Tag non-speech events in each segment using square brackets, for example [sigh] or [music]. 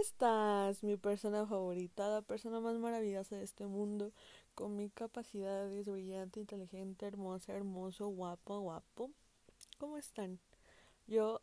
estás, mi persona favorita, la persona más maravillosa de este mundo, con mis capacidades, brillante, inteligente, hermosa, hermoso, guapo, guapo? ¿Cómo están? Yo,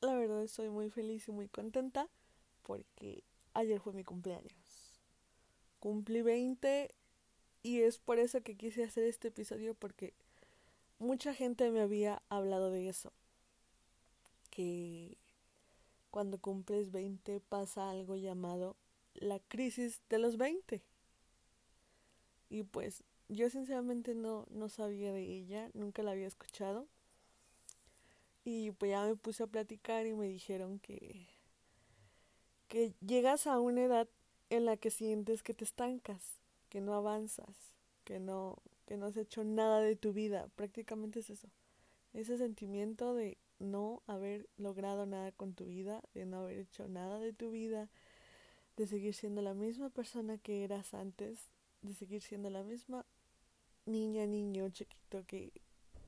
la verdad, estoy muy feliz y muy contenta porque ayer fue mi cumpleaños. Cumplí 20 y es por eso que quise hacer este episodio porque mucha gente me había hablado de eso. Que cuando cumples 20 pasa algo llamado la crisis de los 20. Y pues yo sinceramente no, no sabía de ella, nunca la había escuchado. Y pues ya me puse a platicar y me dijeron que, que llegas a una edad en la que sientes que te estancas, que no avanzas, que no, que no has hecho nada de tu vida. Prácticamente es eso. Ese sentimiento de no haber logrado nada con tu vida, de no haber hecho nada de tu vida, de seguir siendo la misma persona que eras antes, de seguir siendo la misma niña, niño, chiquito que,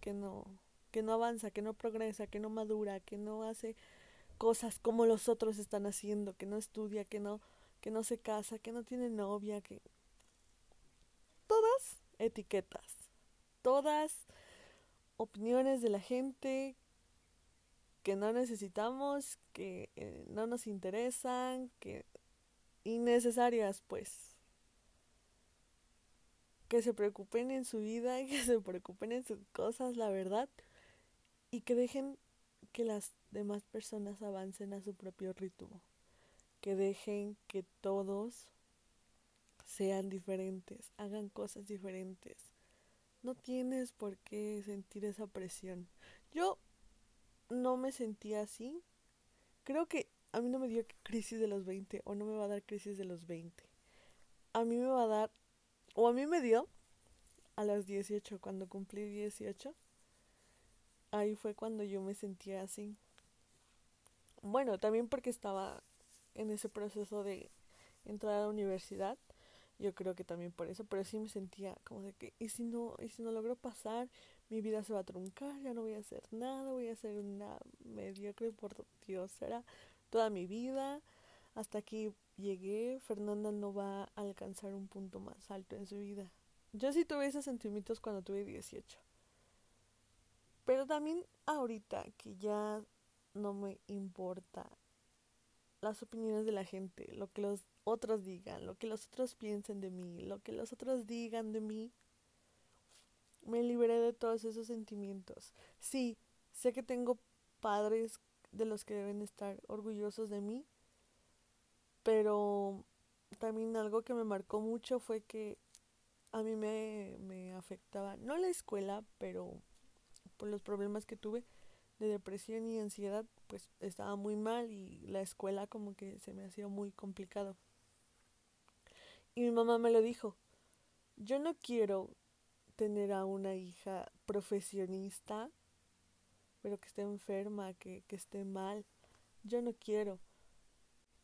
que no, que no avanza, que no progresa, que no madura, que no hace cosas como los otros están haciendo, que no estudia, que no, que no se casa, que no tiene novia, que todas etiquetas, todas opiniones de la gente que no necesitamos, que eh, no nos interesan, que innecesarias pues. Que se preocupen en su vida, que [laughs] se preocupen en sus cosas, la verdad, y que dejen que las demás personas avancen a su propio ritmo. Que dejen que todos sean diferentes, hagan cosas diferentes. No tienes por qué sentir esa presión. Yo no me sentía así. Creo que a mí no me dio crisis de los 20 o no me va a dar crisis de los 20. A mí me va a dar, o a mí me dio a los 18, cuando cumplí 18. Ahí fue cuando yo me sentía así. Bueno, también porque estaba en ese proceso de entrar a la universidad. Yo creo que también por eso, pero sí me sentía como de que, ¿y si no, y si no logro pasar? mi vida se va a truncar, ya no voy a hacer nada, voy a ser una mediocre por Dios, será toda mi vida. Hasta aquí llegué, Fernanda no va a alcanzar un punto más alto en su vida. Yo sí tuve esos sentimientos cuando tuve 18. Pero también ahorita que ya no me importa las opiniones de la gente, lo que los otros digan, lo que los otros piensen de mí, lo que los otros digan de mí, me liberé de todos esos sentimientos. Sí, sé que tengo padres de los que deben estar orgullosos de mí, pero también algo que me marcó mucho fue que a mí me, me afectaba, no la escuela, pero por los problemas que tuve de depresión y ansiedad, pues estaba muy mal y la escuela como que se me hacía muy complicado. Y mi mamá me lo dijo, yo no quiero tener a una hija profesionista, pero que esté enferma, que, que esté mal. Yo no quiero.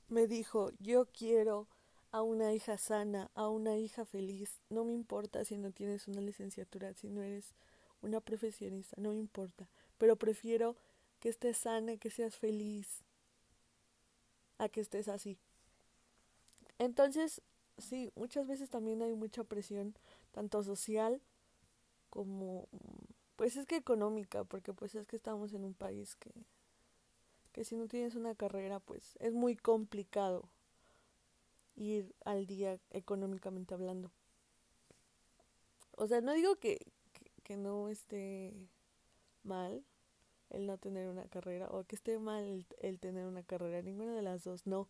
Me dijo, yo quiero a una hija sana, a una hija feliz. No me importa si no tienes una licenciatura, si no eres una profesionista, no me importa. Pero prefiero que estés sana, que seas feliz, a que estés así. Entonces, sí, muchas veces también hay mucha presión, tanto social como pues es que económica, porque pues es que estamos en un país que que si no tienes una carrera, pues es muy complicado ir al día económicamente hablando. O sea, no digo que, que, no esté mal el no tener una carrera o que esté mal el, el, tener una carrera, ninguna de las dos, no.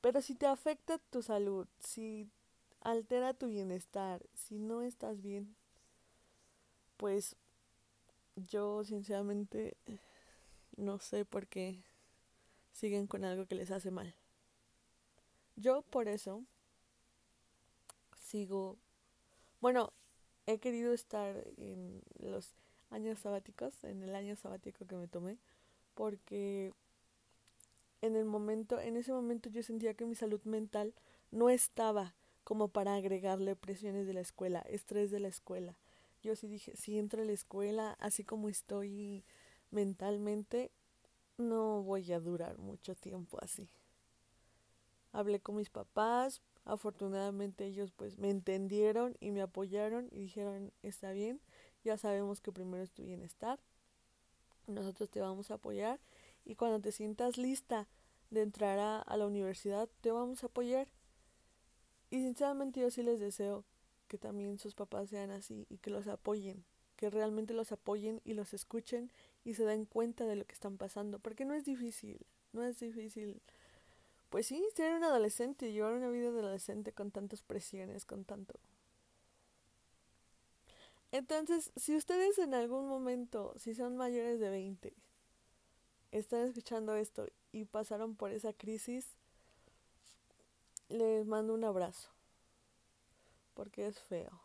Pero si te afecta tu salud, si altera tu bienestar, si no estás bien, pues yo sinceramente no sé por qué siguen con algo que les hace mal. Yo por eso sigo, bueno, he querido estar en los años sabáticos, en el año sabático que me tomé, porque en el momento, en ese momento yo sentía que mi salud mental no estaba como para agregarle presiones de la escuela, estrés de la escuela, yo sí dije, si entro a la escuela, así como estoy mentalmente, no voy a durar mucho tiempo así. Hablé con mis papás, afortunadamente ellos pues me entendieron y me apoyaron y dijeron, está bien, ya sabemos que primero es tu bienestar, nosotros te vamos a apoyar y cuando te sientas lista de entrar a, la universidad, te vamos a apoyar. Y sinceramente yo sí les deseo que también sus papás sean así y que los apoyen, que realmente los apoyen y los escuchen y se den cuenta de lo que están pasando, porque no es difícil, no es difícil. Pues sí, ser un adolescente llevar una vida de adolescente con tantas presiones, con tanto. Entonces, si ustedes en algún momento, si son mayores de 20, están escuchando esto y pasaron por esa crisis, les mando un abrazo, porque es feo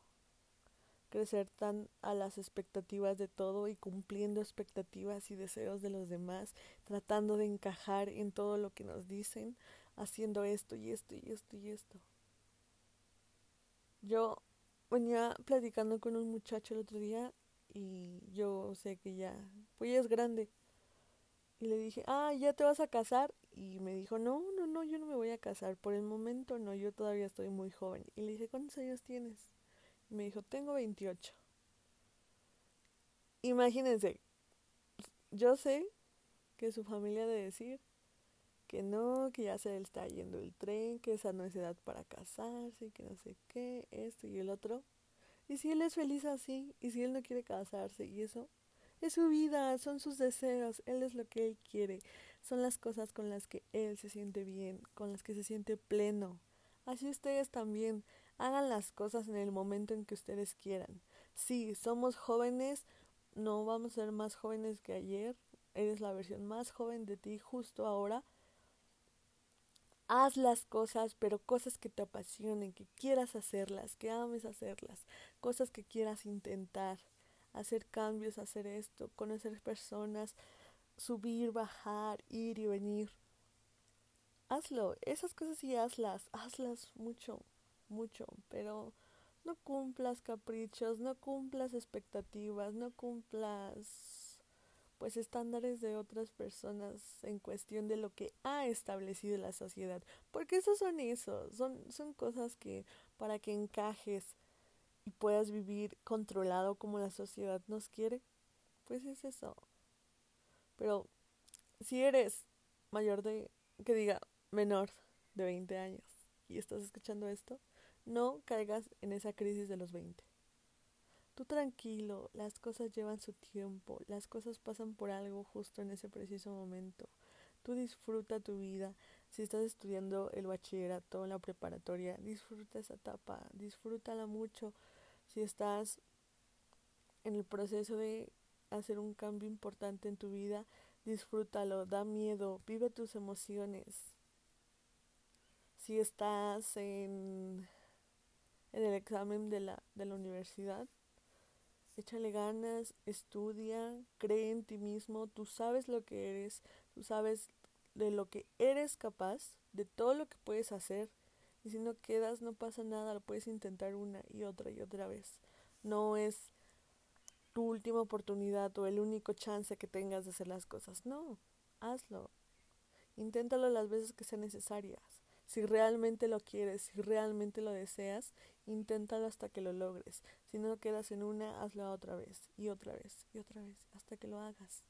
crecer tan a las expectativas de todo y cumpliendo expectativas y deseos de los demás, tratando de encajar en todo lo que nos dicen, haciendo esto y esto y esto y esto. Yo venía platicando con un muchacho el otro día y yo sé que ya, pues ya es grande. Y le dije, ah, ¿ya te vas a casar? Y me dijo, no, no, no, yo no me voy a casar. Por el momento no, yo todavía estoy muy joven. Y le dije, ¿cuántos años tienes? Y me dijo, tengo 28. Imagínense, yo sé que su familia de decir que no, que ya se le está yendo el tren, que esa no es edad para casarse, que no sé qué, esto y el otro. Y si él es feliz así, y si él no quiere casarse, y eso, es su vida, son sus deseos, él es lo que él quiere, son las cosas con las que él se siente bien, con las que se siente pleno. Así ustedes también hagan las cosas en el momento en que ustedes quieran. Sí, somos jóvenes, no vamos a ser más jóvenes que ayer, eres la versión más joven de ti justo ahora. Haz las cosas, pero cosas que te apasionen, que quieras hacerlas, que ames hacerlas, cosas que quieras intentar hacer cambios, hacer esto, conocer personas, subir, bajar, ir y venir. Hazlo, esas cosas sí hazlas, hazlas mucho, mucho, pero no cumplas caprichos, no cumplas expectativas, no cumplas pues estándares de otras personas en cuestión de lo que ha establecido la sociedad, porque esos son esos, son, son cosas que para que encajes y puedas vivir controlado como la sociedad nos quiere, pues es eso. Pero si eres mayor de, que diga, menor de 20 años y estás escuchando esto, no caigas en esa crisis de los 20. Tú tranquilo, las cosas llevan su tiempo, las cosas pasan por algo justo en ese preciso momento. Tú disfruta tu vida. Si estás estudiando el bachillerato, la preparatoria, disfruta esa etapa, disfrútala mucho si estás en el proceso de hacer un cambio importante en tu vida, disfrútalo, da miedo, vive tus emociones. Si estás en, en el examen de la, de la universidad, échale ganas, estudia, cree en ti mismo, tú sabes lo que eres, tú sabes de lo que eres capaz, de todo lo que puedes hacer, y si no quedas, no pasa nada, lo puedes intentar una y otra y otra vez. No es tu última oportunidad o el único chance que tengas de hacer las cosas. No, hazlo. Inténtalo las veces que sean necesarias. Si realmente lo quieres, si realmente lo deseas, inténtalo hasta que lo logres. Si no quedas en una, hazlo otra vez y otra vez y otra vez hasta que lo hagas.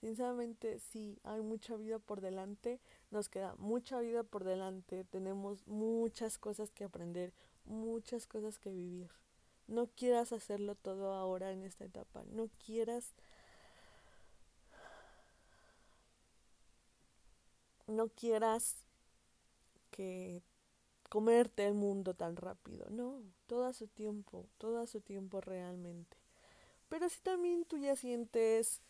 Sinceramente, sí, hay mucha vida por delante, nos queda mucha vida por delante, tenemos muchas cosas que aprender, muchas cosas que vivir. No quieras hacerlo todo ahora en esta etapa, no quieras no quieras que comerte el mundo tan rápido, no, todo a su tiempo, todo a su tiempo realmente. Pero si también tú ya sientes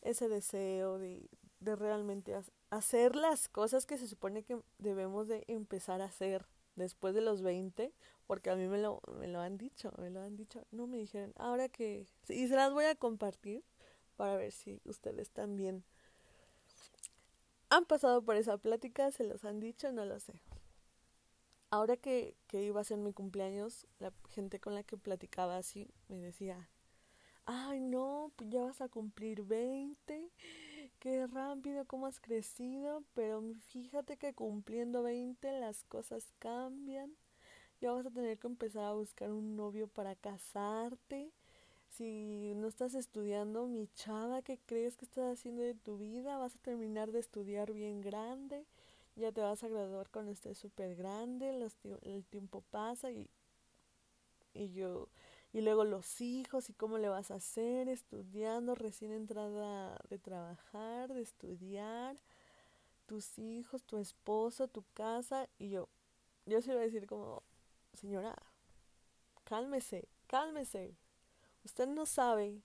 ese deseo de, de realmente hacer las cosas que se supone que debemos de empezar a hacer después de los 20, porque a mí me lo, me lo han dicho, me lo han dicho, no me dijeron, ahora que, y se las voy a compartir para ver si ustedes también han pasado por esa plática, se los han dicho, no lo sé. Ahora que, que iba a ser mi cumpleaños, la gente con la que platicaba así me decía, ay no, pues ya vas a cumplir 20, qué rápido, cómo has crecido, pero fíjate que cumpliendo 20 las cosas cambian. Ya vas a tener que empezar a buscar un novio para casarte. Si no estás estudiando, mi chava, ¿qué crees que estás haciendo de tu vida? Vas a terminar de estudiar bien grande. Ya te vas a graduar cuando estés súper grande. el tiempo pasa y, y yo y luego los hijos y cómo le vas a hacer estudiando, recién entrada de trabajar, de estudiar, tus hijos, tu esposo, tu casa. Y yo, yo sí iba a decir como, señora, cálmese, cálmese. Usted no sabe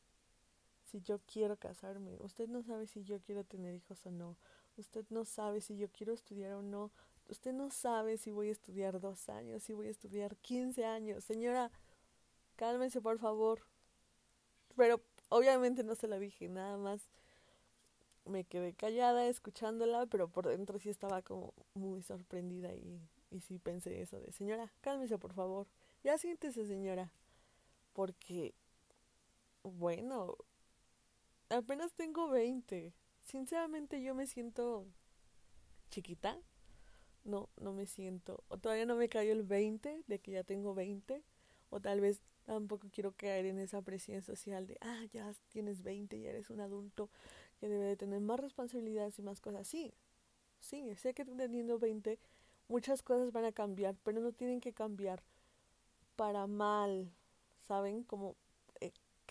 si yo quiero casarme, usted no sabe si yo quiero tener hijos o no, usted no sabe si yo quiero estudiar o no, usted no sabe si voy a estudiar dos años, si voy a estudiar quince años. Señora, cálmense por favor. Pero obviamente no se la dije, nada más me quedé callada escuchándola, pero por dentro sí estaba como muy sorprendida y, y sí pensé eso de, señora, cálmese por favor. Ya siéntese, señora. Porque, bueno, apenas tengo 20. Sinceramente yo me siento chiquita. No, no me siento. O todavía no me cayó el 20 de que ya tengo 20. O tal vez Tampoco quiero caer en esa presión social de, ah, ya tienes 20 y eres un adulto que debe de tener más responsabilidades y más cosas. Sí, sí, sé que teniendo 20 muchas cosas van a cambiar, pero no tienen que cambiar para mal, ¿saben? Como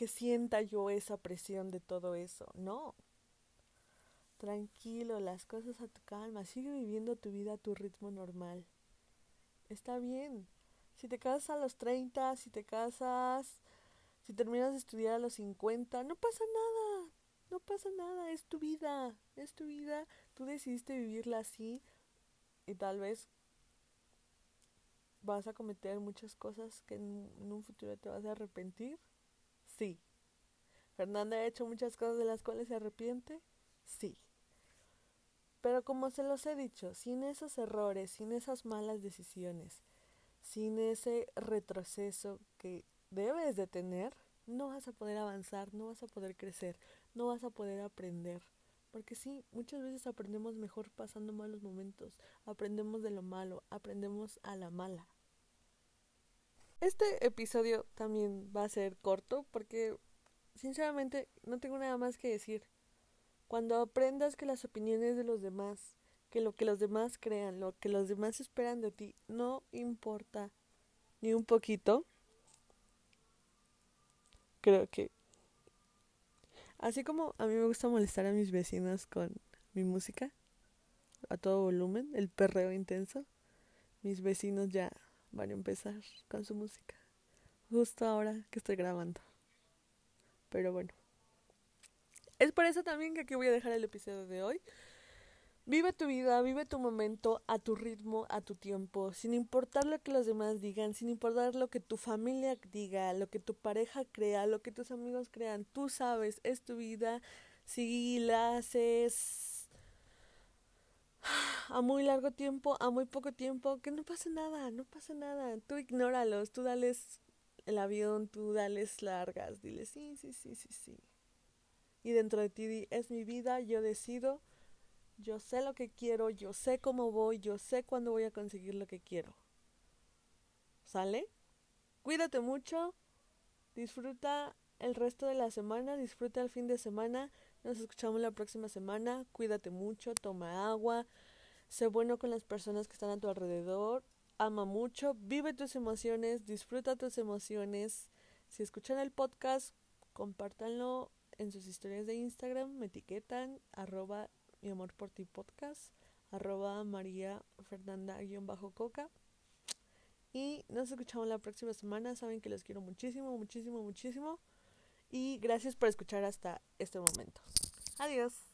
que sienta yo esa presión de todo eso. No. Tranquilo, las cosas a tu calma, sigue viviendo tu vida a tu ritmo normal. Está bien. Si te casas a los 30, si te casas, si terminas de estudiar a los 50, no pasa nada. No pasa nada, es tu vida, es tu vida. Tú decidiste vivirla así y tal vez vas a cometer muchas cosas que en, un futuro te vas a arrepentir. Sí. Fernanda ha hecho muchas cosas de las cuales se arrepiente. Sí. Pero como se los he dicho, sin esos errores, sin esas malas decisiones, sin ese retroceso que debes de tener, no vas a poder avanzar, no vas a poder crecer, no vas a poder aprender. Porque sí, muchas veces aprendemos mejor pasando malos momentos, aprendemos de lo malo, aprendemos a la mala. Este episodio también va a ser corto porque sinceramente no tengo nada más que decir. Cuando aprendas que las opiniones de los demás que lo que los demás crean, lo que los demás esperan de ti, no importa ni un poquito. Creo que así como a mí me gusta molestar a mis vecinos con mi música a todo volumen, el perreo intenso, mis vecinos ya van a empezar con su música. Justo ahora que estoy grabando. Pero bueno. Es por eso también que aquí voy a dejar el episodio de hoy. Vive tu vida, vive tu momento a tu ritmo, a tu tiempo, sin importar lo que los demás digan, sin importar lo que tu familia diga, lo que tu pareja crea, lo que tus amigos crean. Tú sabes, es tu vida. Si la haces a muy largo tiempo, a muy poco tiempo, que no pasa nada, no pasa nada. Tú ignóralos, tú dales el avión, tú dales largas, dile sí, sí, sí, sí, sí. Y dentro de ti es mi vida, yo decido yo sé lo que quiero, yo sé cómo voy, yo sé cuándo voy a conseguir lo que quiero. ¿Sale? Cuídate mucho, disfruta el resto de la semana, disfruta el fin de semana, nos escuchamos la próxima semana, cuídate mucho, toma agua, sé bueno con las personas que están a tu alrededor, ama mucho, vive tus emociones, disfruta tus emociones. Si escuchan el podcast, compártanlo en sus historias de Instagram, me etiquetan, arroba mi amor por ti podcast, arroba María Fernanda-coca. Y nos escuchamos la próxima semana. Saben que les quiero muchísimo, muchísimo, muchísimo. Y gracias por escuchar hasta este momento. Adiós.